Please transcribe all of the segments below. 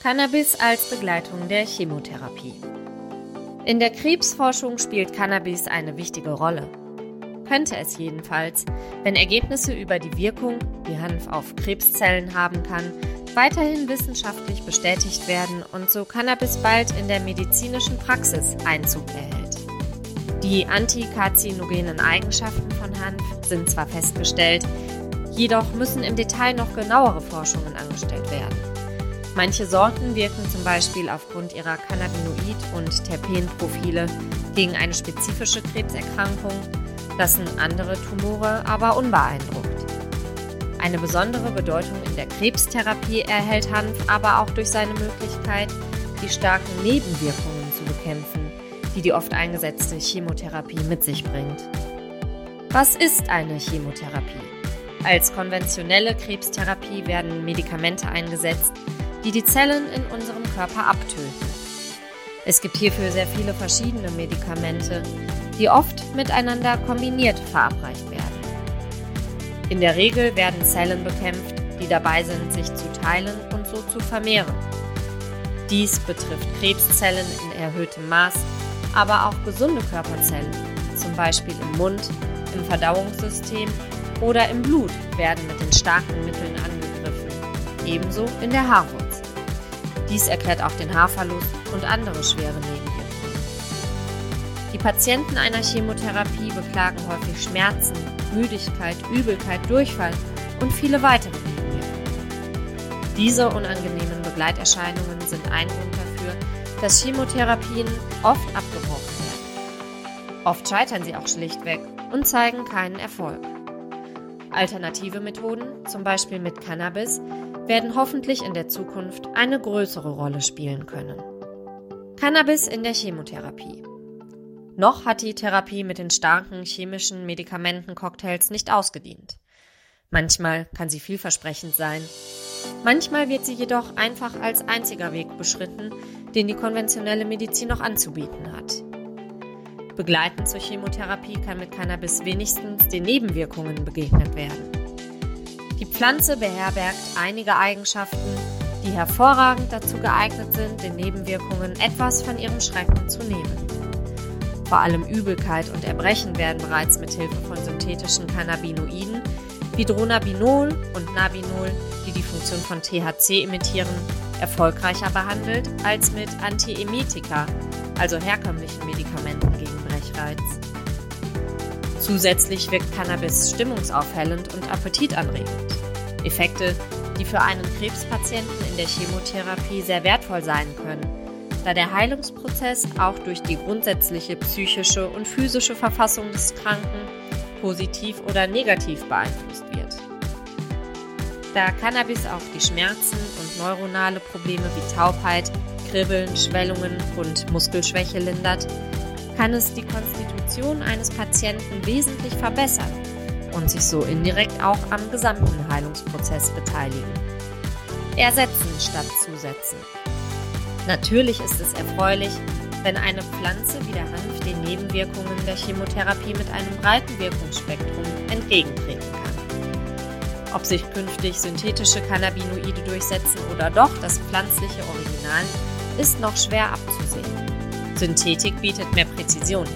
Cannabis als Begleitung der Chemotherapie. In der Krebsforschung spielt Cannabis eine wichtige Rolle. Könnte es jedenfalls, wenn Ergebnisse über die Wirkung, die Hanf auf Krebszellen haben kann, weiterhin wissenschaftlich bestätigt werden und so Cannabis bald in der medizinischen Praxis Einzug erhält. Die antikarzinogenen Eigenschaften von Hanf sind zwar festgestellt, jedoch müssen im Detail noch genauere Forschungen angestellt werden. Manche Sorten wirken zum Beispiel aufgrund ihrer Cannabinoid- und Terpenprofile gegen eine spezifische Krebserkrankung, lassen andere Tumore aber unbeeindruckt. Eine besondere Bedeutung in der Krebstherapie erhält Hanf aber auch durch seine Möglichkeit, die starken Nebenwirkungen zu bekämpfen, die die oft eingesetzte Chemotherapie mit sich bringt. Was ist eine Chemotherapie? Als konventionelle Krebstherapie werden Medikamente eingesetzt, die die Zellen in unserem Körper abtöten. Es gibt hierfür sehr viele verschiedene Medikamente, die oft miteinander kombiniert verabreicht werden. In der Regel werden Zellen bekämpft, die dabei sind, sich zu teilen und so zu vermehren. Dies betrifft Krebszellen in erhöhtem Maß, aber auch gesunde Körperzellen, zum Beispiel im Mund, im Verdauungssystem oder im Blut, werden mit den starken Mitteln angegriffen, ebenso in der Haarwurzel. Dies erklärt auch den Haarverlust und andere schwere Nebenwirkungen. Die Patienten einer Chemotherapie beklagen häufig Schmerzen, Müdigkeit, Übelkeit, Durchfall und viele weitere Nebenwirkungen. Diese unangenehmen Begleiterscheinungen sind ein Grund dafür, dass Chemotherapien oft abgebrochen werden. Oft scheitern sie auch schlichtweg und zeigen keinen Erfolg. Alternative Methoden, zum Beispiel mit Cannabis, werden hoffentlich in der Zukunft eine größere Rolle spielen können. Cannabis in der Chemotherapie. Noch hat die Therapie mit den starken chemischen Medikamentencocktails nicht ausgedient. Manchmal kann sie vielversprechend sein. Manchmal wird sie jedoch einfach als einziger Weg beschritten, den die konventionelle Medizin noch anzubieten hat. Begleitend zur Chemotherapie kann mit Cannabis wenigstens den Nebenwirkungen begegnet werden. Die Pflanze beherbergt einige Eigenschaften, die hervorragend dazu geeignet sind, den Nebenwirkungen etwas von ihrem Schrecken zu nehmen. Vor allem Übelkeit und Erbrechen werden bereits mit Hilfe von synthetischen Cannabinoiden wie Dronabinol und Nabinol, die die Funktion von THC imitieren, erfolgreicher behandelt als mit Antiemetika, also herkömmlichen Medikamenten gegen Brechreiz. Zusätzlich wirkt Cannabis stimmungsaufhellend und appetitanregend. Effekte, die für einen Krebspatienten in der Chemotherapie sehr wertvoll sein können, da der Heilungsprozess auch durch die grundsätzliche psychische und physische Verfassung des Kranken positiv oder negativ beeinflusst wird. Da Cannabis auch die Schmerzen und neuronale Probleme wie Taubheit, Kribbeln, Schwellungen und Muskelschwäche lindert, kann es die Konstitution eines Patienten wesentlich verbessern und sich so indirekt auch am gesamten Heilungsprozess beteiligen. Ersetzen statt zusetzen. Natürlich ist es erfreulich, wenn eine Pflanze wie der Hanf den Nebenwirkungen der Chemotherapie mit einem breiten Wirkungsspektrum entgegentreten kann. Ob sich künftig synthetische Cannabinoide durchsetzen oder doch das pflanzliche Original, ist noch schwer abzusehen. Synthetik bietet mehr Präzision,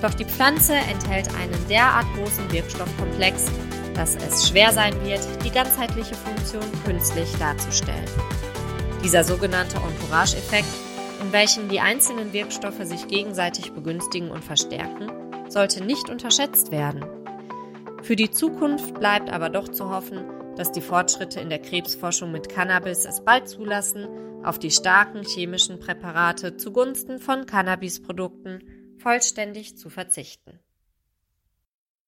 doch die Pflanze enthält einen derart großen Wirkstoffkomplex, dass es schwer sein wird, die ganzheitliche Funktion künstlich darzustellen. Dieser sogenannte Entourage-Effekt, in welchem die einzelnen Wirkstoffe sich gegenseitig begünstigen und verstärken, sollte nicht unterschätzt werden. Für die Zukunft bleibt aber doch zu hoffen, dass die Fortschritte in der Krebsforschung mit Cannabis es bald zulassen, auf die starken chemischen Präparate zugunsten von Cannabisprodukten vollständig zu verzichten.